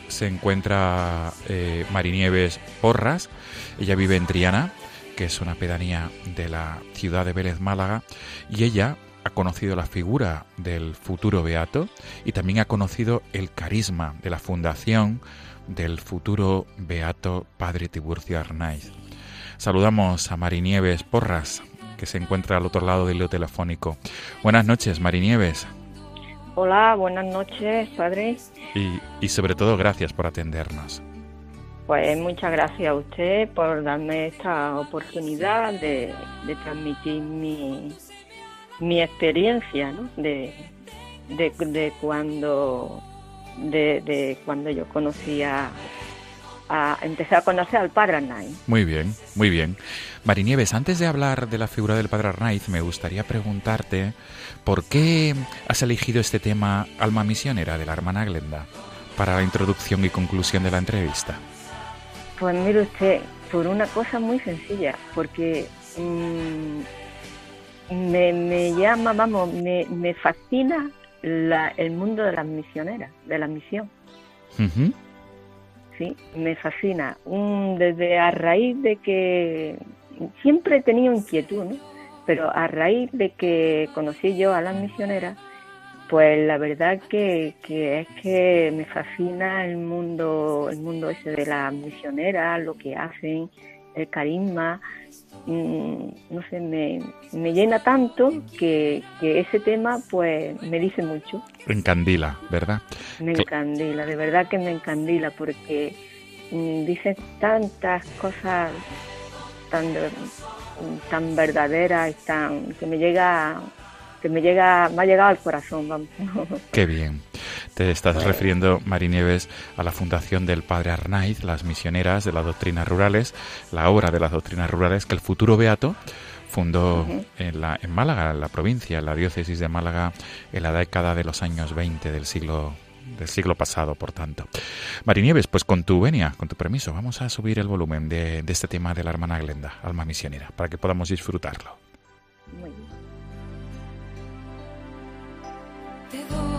se encuentra eh, Marinieves Porras. Ella vive en Triana que es una pedanía de la ciudad de Vélez Málaga, y ella ha conocido la figura del futuro beato y también ha conocido el carisma de la fundación del futuro beato Padre Tiburcio Arnaiz. Saludamos a Marinieves Porras, que se encuentra al otro lado del hilo telefónico. Buenas noches, Marinieves. Hola, buenas noches, padre. Y, y sobre todo, gracias por atendernos. Pues muchas gracias a usted por darme esta oportunidad de, transmitir mi, mi experiencia ¿no? de, de, cuando de, cuando yo conocía a, empecé a conocer al Padre Arnaiz. Muy bien, muy bien. Marinieves, antes de hablar de la figura del Padre Arnaiz, me gustaría preguntarte por qué has elegido este tema Alma Misionera de la hermana Glenda para la introducción y conclusión de la entrevista. Pues mire usted, por una cosa muy sencilla, porque mm, me, llama, vamos, me, me fascina el mundo de las misioneras, de la misión. Sí, me fascina. desde a raíz de que siempre he tenido inquietud, ¿no? Pero a raíz de que conocí yo a las misioneras, Pues la verdad que, que, es que me fascina el mundo, el mundo ese de las misioneras, lo que hacen, el carisma, mm, no sé, me, me llena tanto que, que, ese tema pues me dice mucho. Encandila, ¿verdad? Me encandila, de verdad que me encandila porque mm, dice tantas cosas tan, tan verdaderas y tan que me llega que me llega, me ha llegado al corazón, vamos. Qué bien. Te estás refiriendo, Mari Nieves, a la fundación del padre Arnaiz, las misioneras de las doctrinas rurales, la obra de las doctrinas rurales que el futuro beato fundó en, la, en Málaga, en la provincia, en la diócesis de Málaga, en la década de los años 20 del siglo del siglo pasado, por tanto. Nieves, pues con tu venia, con tu permiso, vamos a subir el volumen de, de este tema de la hermana Glenda, alma misionera, para que podamos disfrutarlo. Muy bien. Te doy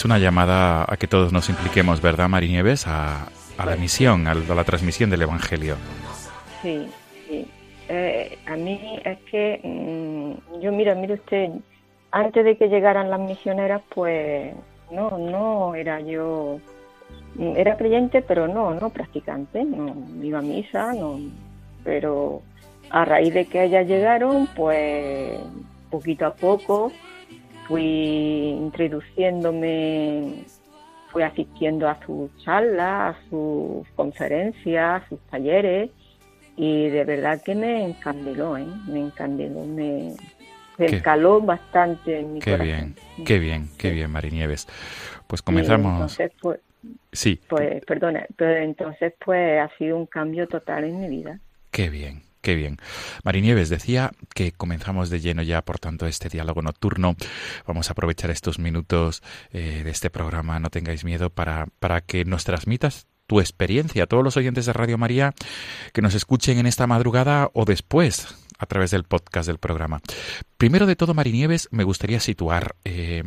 Es una llamada a que todos nos impliquemos, ¿verdad, Marinieves? A, a la misión, a la, transmisión del Evangelio. Sí, sí. Eh, a mí es que, mm, yo mira, mire usted, antes de que llegaran las misioneras, pues no, no era yo, era creyente, pero no, no practicante, no iba a misa, no, pero a raíz de que ellas llegaron, pues poquito a poco fui introduciéndome, fui asistiendo a sus charlas, a sus conferencias, a sus talleres y de verdad que me encandiló, ¿eh? me encandiló, me, caló bastante en mi qué bien, qué bien, qué bien, Marinieves. Pues comenzamos. entonces, pues, sí. Pues, perdona, pero entonces pues ha sido un cambio total en mi vida. Qué bien, Qué bien. Marinieves decía que comenzamos de lleno ya, por tanto, este diálogo nocturno. Vamos a aprovechar estos minutos eh, de este programa, no tengáis miedo, para, para que nos transmitas tu experiencia todos los oyentes de Radio María que nos escuchen en esta madrugada o después a través del podcast del programa. Primero de todo, Marinieves, me gustaría situar eh,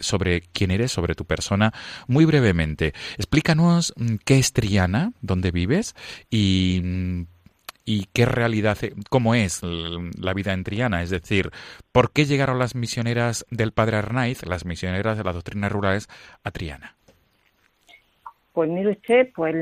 sobre quién eres, sobre tu persona, muy brevemente. Explícanos mm, qué es Triana, dónde vives y mm, y qué realidad, eh, cómo es la vida en Triana, es decir, por qué llegaron las misioneras del padre Arnaiz, las misioneras de las doctrinas rurales, a Triana. Pues mire usted, pues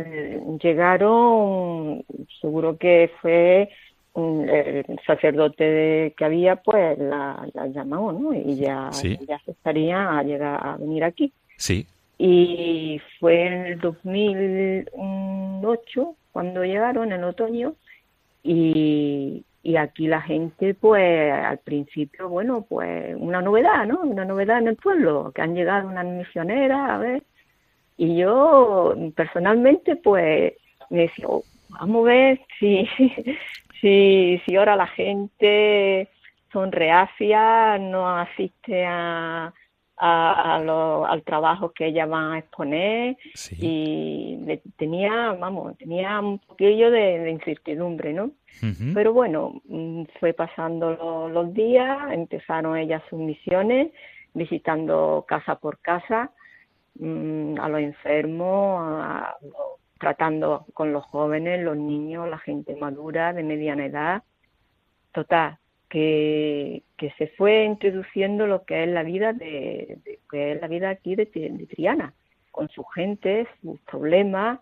llegaron, seguro que fue el sacerdote que había, pues la, llamó, ¿no? Y ya, ya se estaría a llegar a venir aquí. Sí. Y fue en el 2008 cuando llegaron, en otoño, y, aquí la gente, pues al principio, bueno, pues una novedad, ¿no? Una novedad en el pueblo, que han llegado unas misioneras, a ver. Y yo personalmente, pues me decía, oh, vamos a ver si, si, si ahora la gente son reacias, no asiste a, al trabajo que ella va a exponer y tenía, vamos, tenía un poquillo de, incertidumbre, ¿no? Pero bueno, mm, fue pasando los días, empezaron ellas sus misiones, visitando casa por casa mm, a los enfermos, tratando con los jóvenes, los niños, la gente madura, de mediana edad. Total, que, se fue introduciendo lo que es la vida de, que es la vida aquí de, Triana, con su gente, sus problemas,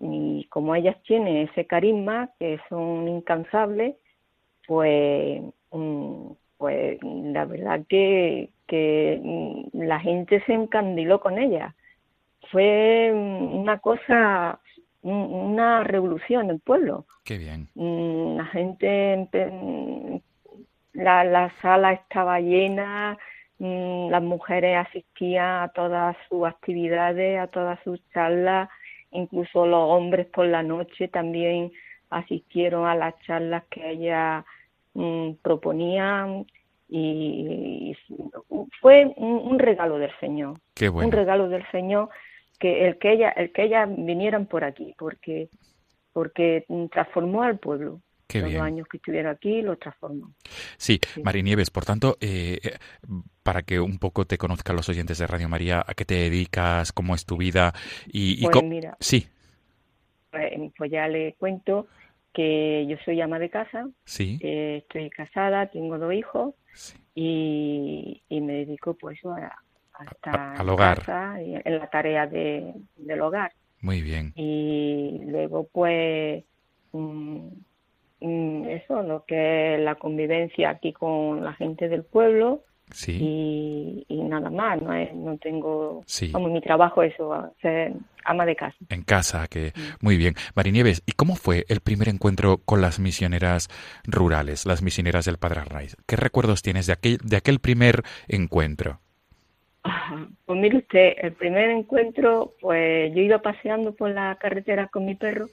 y como ellas tienen ese carisma que son incansables, pues, mm, pues la verdad que, que mm, la gente se encandiló con ellas. Fue mm, una cosa una revolución en el pueblo. Qué bien. La gente la, la sala estaba llena, mm, las mujeres asistían a todas sus actividades, a todas sus charlas, incluso los hombres por la noche también asistieron a las charlas que ella mm, proponía y, y fue un, un regalo del Señor, Qué bueno. un regalo del Señor que el que ella el que ellas vinieran por aquí, porque porque mm, transformó al pueblo. Qué Los bien. años que estuviera aquí lo transformó. Sí, Sí. Marinieves, por tanto, eh, eh, para que un poco te conozcan los oyentes de Radio María, ¿a qué te dedicas? ¿Cómo es tu vida? Y, y Pues mira, Sí, pues, pues ya le cuento que yo soy ama de casa, sí, eh, estoy casada, tengo dos hijos sí. y, y me dedico pues a, a estar a- al en hogar. casa y en la tarea de, del hogar. Muy bien. Y luego pues mm, eso, lo que es la convivencia aquí con la gente del pueblo Sí, y, y nada más, no, es- no tengo, sí. como mi trabajo es eso, ser ama de casa. En casa, que Mm. muy bien. Marinieves, ¿y cómo fue el primer encuentro con las misioneras rurales, las misioneras del Padre Arnaiz? ¿Qué recuerdos tienes de aquel, de aquel primer encuentro? Pues mire usted, el primer encuentro, pues yo iba paseando por la carretera con mi perro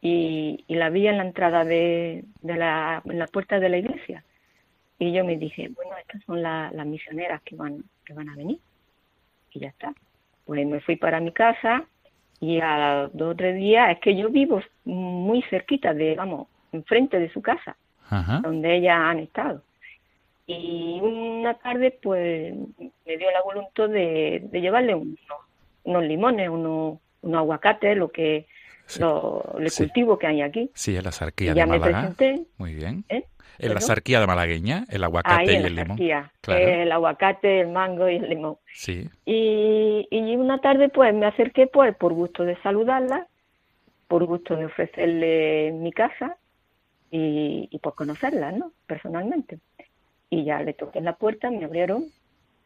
y, y la vi en la entrada de, de la, en la puerta de la iglesia. Y yo me dije, bueno, estas son la- las misioneras que van, que van a venir. Y ya está. Pues me fui para mi casa y a dos o tres días, es que yo vivo muy cerquita de, vamos, enfrente de su casa Ajá. donde ellas han estado. Y una tarde, pues, me dio la voluntad de, de llevarle unos, unos limones, unos, unos aguacates, lo que, Sí. lo, el Sí. cultivo que hay aquí. Sí, en la sarquía de Málaga. Muy bien. ¿eh? En la sarquía de malagueña, el aguacate ahí y en el la limón. sarquía, Claro. el aguacate, el mango y el limón. Sí, Y, y una tarde, pues, me acerqué, pues, por gusto de saludarla, por gusto de ofrecerle mi casa y, y por conocerla, ¿no? Personalmente. Y ya le toqué en la puerta, me abrieron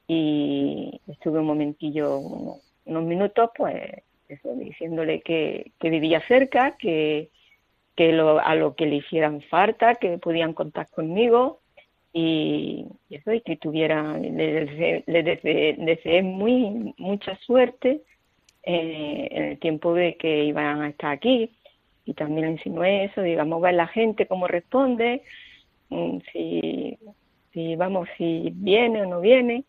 y estuve un momentillo, unos, unos minutos, pues, eso, diciéndole que, vivía cerca, que, lo, a lo que le hicieran falta, que podían contar conmigo y, y eso, y que tuvieran, le deseé, le deseé- deseé muy, mucha suerte eh, en el tiempo de que iban a estar aquí. Y también le insinué eso, digamos, ver la gente cómo responde, mm, si, si vamos, si viene o no viene.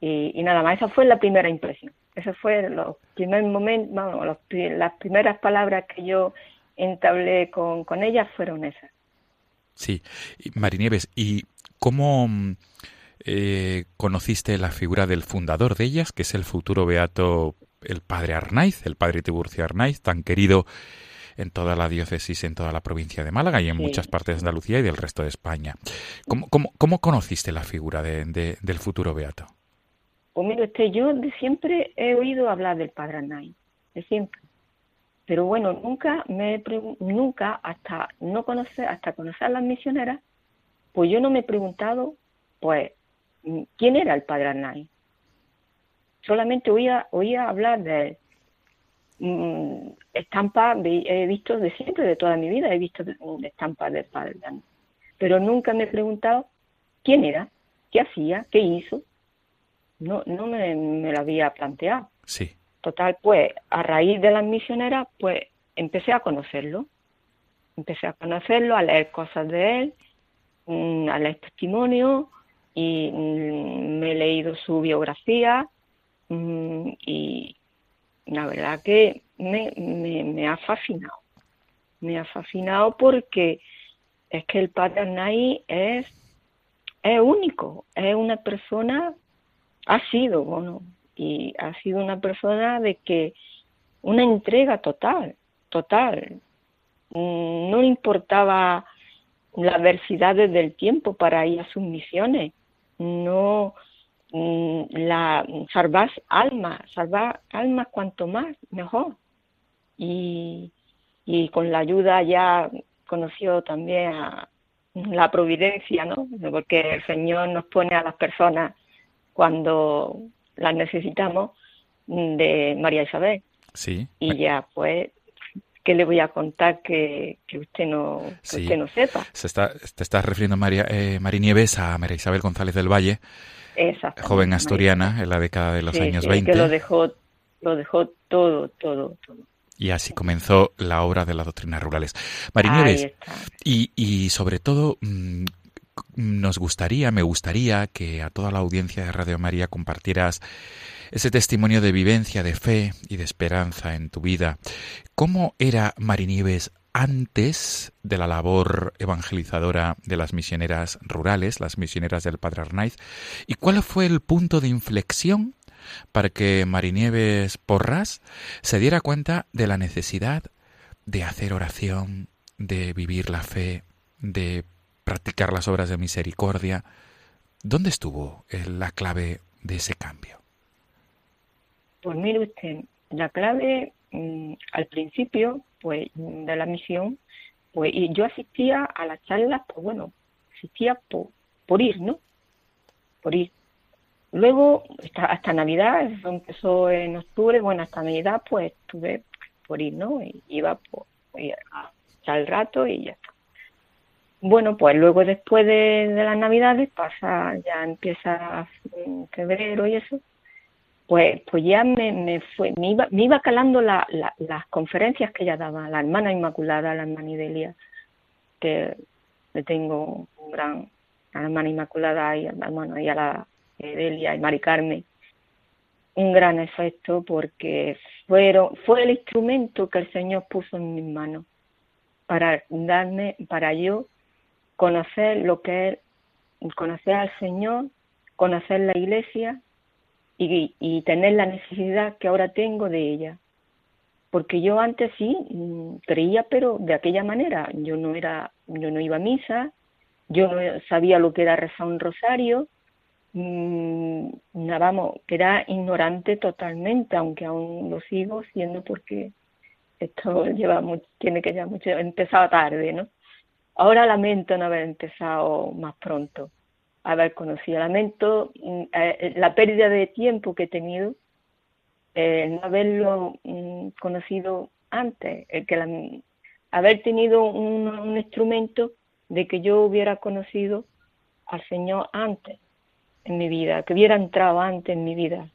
Y nada más, esa fue la primera impresión. Ese fue los primeros momentos, vamos, los las primeras palabras que yo entablé con, con ellas fueron esas. sí. Marinieves, ¿y cómo mm, eh, conociste la figura del fundador de ellas, que es el futuro beato, el padre Arnaiz, el padre Tiburcio Arnaiz, tan querido en toda la diócesis, en toda la provincia de Málaga y en Sí. muchas partes de Andalucía y del resto de España? ¿Cómo, cómo, cómo conociste la figura de- de- del futuro beato? Yo de siempre he oído hablar del Padre Arnaiz, de siempre. Pero bueno, nunca me nunca hasta no conocer, hasta conocer a las misioneras, pues yo no me he preguntado, pues, quién era el Padre Arnaiz. Solamente oía, oía hablar de él. Mm, estampas he visto de siempre, de toda mi vida, he visto estampas del Padre Arnaiz. Pero nunca me he preguntado quién era, qué hacía, qué hizo. No, no me, me lo había planteado. Sí, Total, pues a raíz de las misioneras, pues empecé a conocerlo. Empecé a conocerlo, a leer cosas de él, mm, a leer testimonios y mm, me he leído su biografía mm, y la verdad que me, me, me ha fascinado. Me ha fascinado porque es que el padre Arnaiz es, es único, es una persona, ha sido, bueno, y ha sido una persona de que una entrega total, total. Mm, No importaba las adversidades del tiempo para ir a sus misiones, no mm, la salvar almas, salvar almas cuanto más mejor. Y, y con la ayuda ya conoció también a la providencia, ¿no? Porque el Señor nos pone a las personas cuando las necesitamos mm, de María Isabel sí. y ya pues ¿qué le voy a contar que, que usted no que Sí. usted no sepa? Se está, te estás refiriendo, María, eh, Nieves, a María Isabel González del Valle, joven asturiana en la década de los Sí, años sí, 20. Que lo dejó, lo dejó todo, todo, todo. Y así comenzó la obra de las doctrinas rurales. Mari Ahí Nieves, y, y sobre todo mm, nos gustaría, me gustaría que a toda la audiencia de Radio María compartieras ese testimonio de vivencia, de fe y de esperanza en tu vida. ¿Cómo era Mari Nieves antes de la labor evangelizadora de las misioneras rurales, las misioneras del Padre Arnaiz? ¿Y cuál fue el punto de inflexión para que Marinieves Porras se diera cuenta de la necesidad de hacer oración, de vivir la fe, de practicar las obras de misericordia. ¿Dónde estuvo eh, la clave de ese cambio? Pues mire usted, la clave mm, al principio, pues, de la misión, pues, y yo asistía a las charlas, pues bueno, asistía por, por ir, ¿no? Por ir. Luego, hasta, hasta Navidad, eso empezó en octubre, bueno, hasta Navidad, pues, estuve por ir, ¿no? Y iba por, ir a echar el rato y ya está. Bueno, pues luego después de, las Navidades pasa, ya empieza mm, febrero y eso, pues, pues ya me, me fue, me iba, me iba calando la, la- las conferencias que ella daba, la hermana Inmaculada, la hermana Idelia, que le tengo un gran, a la hermana Inmaculada y hermana y a la Idelia y Mari Carmen, un gran efecto porque fueron, fue el instrumento que el Señor puso en mis manos para darme, para yo conocer lo que es, conocer al Señor, conocer la iglesia y, tener la necesidad que ahora tengo de ella. Porque yo antes sí mm, creía, pero de aquella manera. Yo no era, yo no iba a misa, yo no sabía lo que era rezar un rosario, mm, na- vamos, era ignorante totalmente, aunque aún lo sigo siendo porque esto lleva tiene que ya mucho, he empezado tarde, ¿no? Ahora lamento no haber empezado más pronto haber conocido. Lamento mm, eh, la pérdida de tiempo que he tenido, eh, no haberlo mm, conocido antes, el que la- haber tenido un, instrumento de que yo hubiera conocido al Señor antes en mi vida, que hubiera entrado antes en mi vida,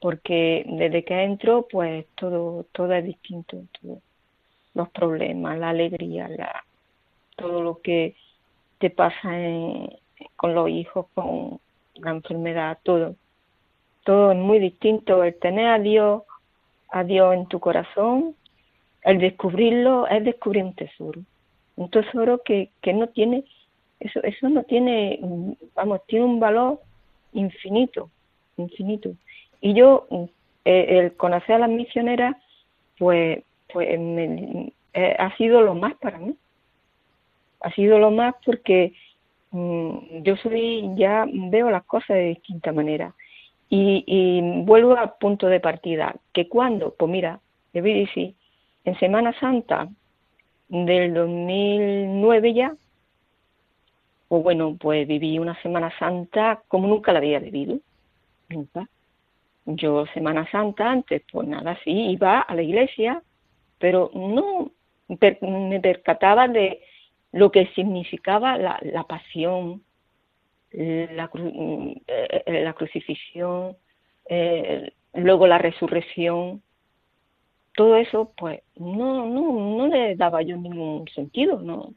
porque desde que entro, pues todo, todo es distinto, los problemas, la alegría, la, todo lo que te pasa en- con los hijos, con la enfermedad, todo. Todo es muy distinto. El tener a Dios, a Dios en tu corazón, el descubrirlo es descubrir un tesoro. Un tesoro que, que no tiene, eso, eso no tiene, vamos, tiene un valor infinito, infinito. Y yo, eh, el conocer a las misioneras, pues, pues me- eh, ha sido lo más para mí ha sido lo más porque mm, yo soy ya veo las cosas de distinta manera. Y, y vuelvo al punto de partida que cuando pues mira a decir en Semana Santa del 2009 ya pues bueno pues viví una Semana Santa como nunca la había vivido nunca. Yo Semana Santa antes pues nada sí iba a la iglesia pero no me percataba de lo que significaba la, pasión, la, cru- eh, eh, crucifixión, eh, luego la resurrección, todo eso, pues no, no, no le daba yo ningún sentido, no.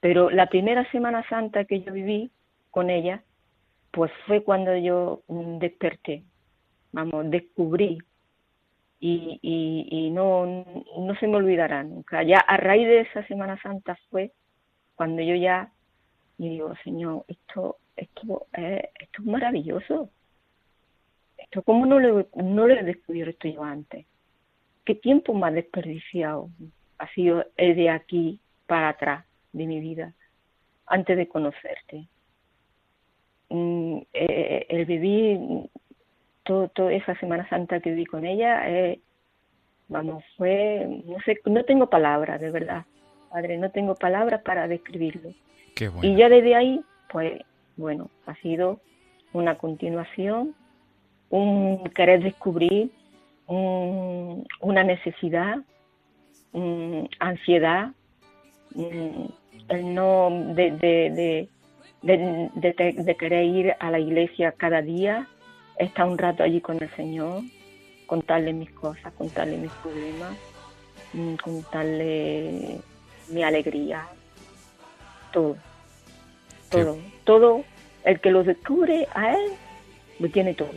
Pero la primera Semana Santa que yo viví con ella, pues fue cuando yo desperté, vamos, descubrí y, y, y no, no se me olvidará nunca. Ya a raíz de esa Semana Santa fue cuando yo ya y digo, Señor, esto, esto, es, esto es maravilloso. Esto cómo no lo, no lo he descubierto yo antes. ¿Qué tiempo más desperdiciado ha sido el de aquí para atrás de mi vida antes de conocerte? Mm, eh, el vivir todo, toda esa Semana Santa que viví con ella, eh, vamos, fue, no sé, no tengo palabras, de verdad, padre, no tengo palabras para describirlo. Qué bueno. Y ya desde ahí, pues, bueno, ha sido una continuación, un querer descubrir, un- una necesidad mm, ansiedad, el no de, de, de, de, de querer ir a la iglesia cada día, estar un rato allí con el Señor, contarle mis cosas, contarle mis problemas, mm, contarle mi alegría, todo, todo, todo. El que lo descubre a él, lo tiene todo.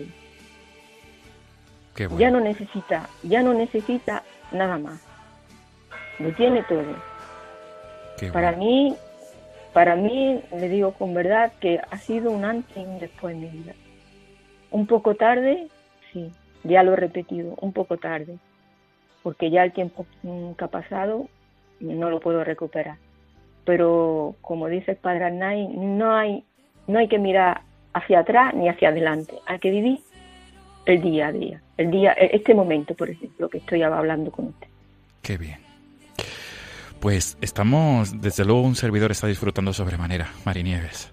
Qué bueno. Ya no necesita, ya no necesita nada más. Lo tiene todo. qué Para bueno. mí, para mí, le digo con verdad que ha sido un antes y un después en mi vida. Un poco tarde, sí, ya lo he repetido, un poco tarde, porque ya el tiempo que ha pasado no lo puedo recuperar. Pero como dice el padre Arnay, no hay, no hay que mirar hacia atrás ni hacia adelante, hay que vivir el día a día, el día, este momento, por ejemplo, que estoy hablando con usted. Qué bien. Pues estamos, desde luego un servidor está disfrutando sobremanera, Mari Nieves,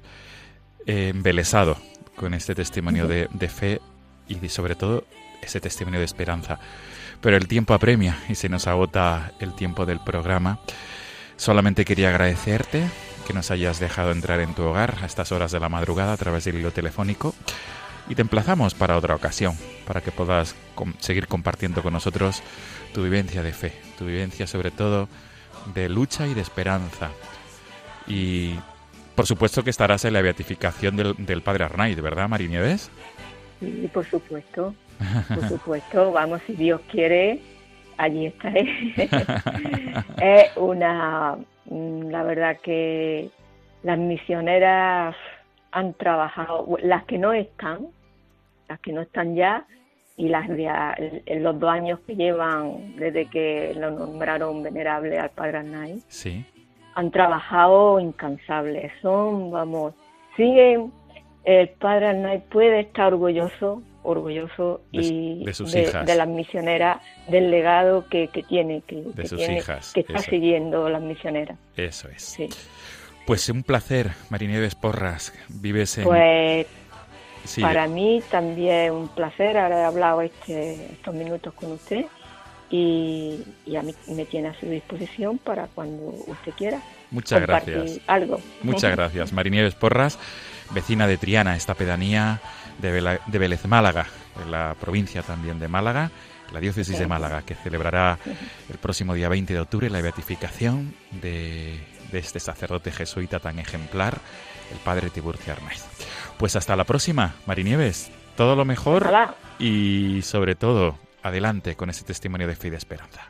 eh, embelesado con este testimonio de, de fe y de- sobre todo ese testimonio de esperanza. Pero el tiempo apremia y se nos agota el tiempo del programa. Solamente quería agradecerte que nos hayas dejado entrar en tu hogar a estas horas de la madrugada a través del hilo telefónico y te emplazamos para otra ocasión, para que puedas com- seguir compartiendo con nosotros tu vivencia de fe, tu vivencia sobre todo de lucha y de esperanza. Y por supuesto que estarás en la beatificación del, del Padre Arnaid, ¿verdad, Mari Nieves? Sí, por supuesto, por supuesto, vamos, si Dios quiere, allí estaré. es una, mm, la verdad que las misioneras han trabajado, las que no están, las que no están ya, y las de los dos años que llevan desde que lo nombraron venerable al Padre Arnaiz, Sí, han trabajado incansables. Son, vamos, siguen. El padre Arnaiz puede estar orgulloso, orgulloso De y de sus de, hijas. de las misioneras, del legado que, que tiene, que, De que sus tiene, hijas, que está eso. siguiendo las misioneras. eso es. Sí. Pues un placer, Mari Nieves Porras. Vives en... Pues sí, para mí también un placer haber hablado este, estos minutos con usted y, y a mí me tiene a su disposición para cuando usted quiera muchas gracias. algo. Muchas gracias. Marinieves Porras, vecina de Triana, esta pedanía de, Vela- de Vélez Málaga, en la provincia también de Málaga, la diócesis de Málaga, que celebrará el próximo día 20 de octubre la beatificación de, de este sacerdote jesuita tan ejemplar, el padre Tiburcio Arnaiz. Pues hasta la próxima, Marinieves. Todo lo mejor Ojalá. y sobre todo, adelante con ese testimonio de fe y de esperanza.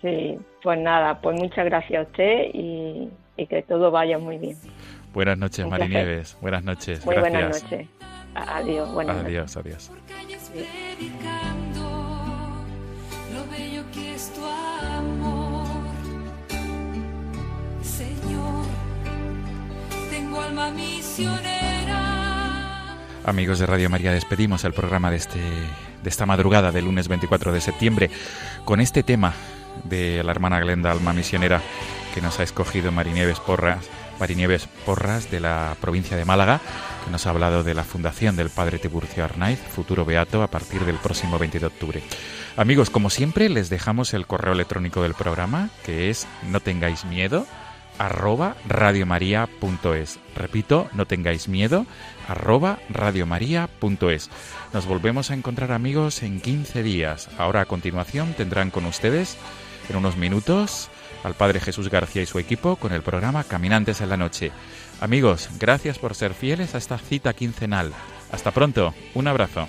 Sí, pues nada, pues muchas gracias a usted y, y que todo vaya muy bien. Buenas noches, Un placer. Marinieves. Buenas noches. Muy Gracias. buenas noches. Adiós, buenas noches. Adiós, adiós. Amigos de Radio María, despedimos el programa de, este, de esta madrugada del lunes 24 de septiembre con este tema de la hermana Glenda, alma misionera, que nos ha escogido Marinieves Porras, Marinieves Porras de la provincia de Málaga, que nos ha hablado de la fundación del Padre Tiburcio Arnaiz, futuro beato, a partir del próximo 20 de octubre. Amigos, como siempre, les dejamos el correo electrónico del programa, que es no tengáis miedo, arroba radiomaria.es. Repito, no tengáis miedo, arroba radiomaria.es. Nos volvemos a encontrar amigos en 15 días. Ahora a continuación tendrán con ustedes en unos minutos al Padre Jesús García y su equipo con el programa Caminantes en la Noche. Amigos, gracias por ser fieles a esta cita quincenal. Hasta pronto, un abrazo.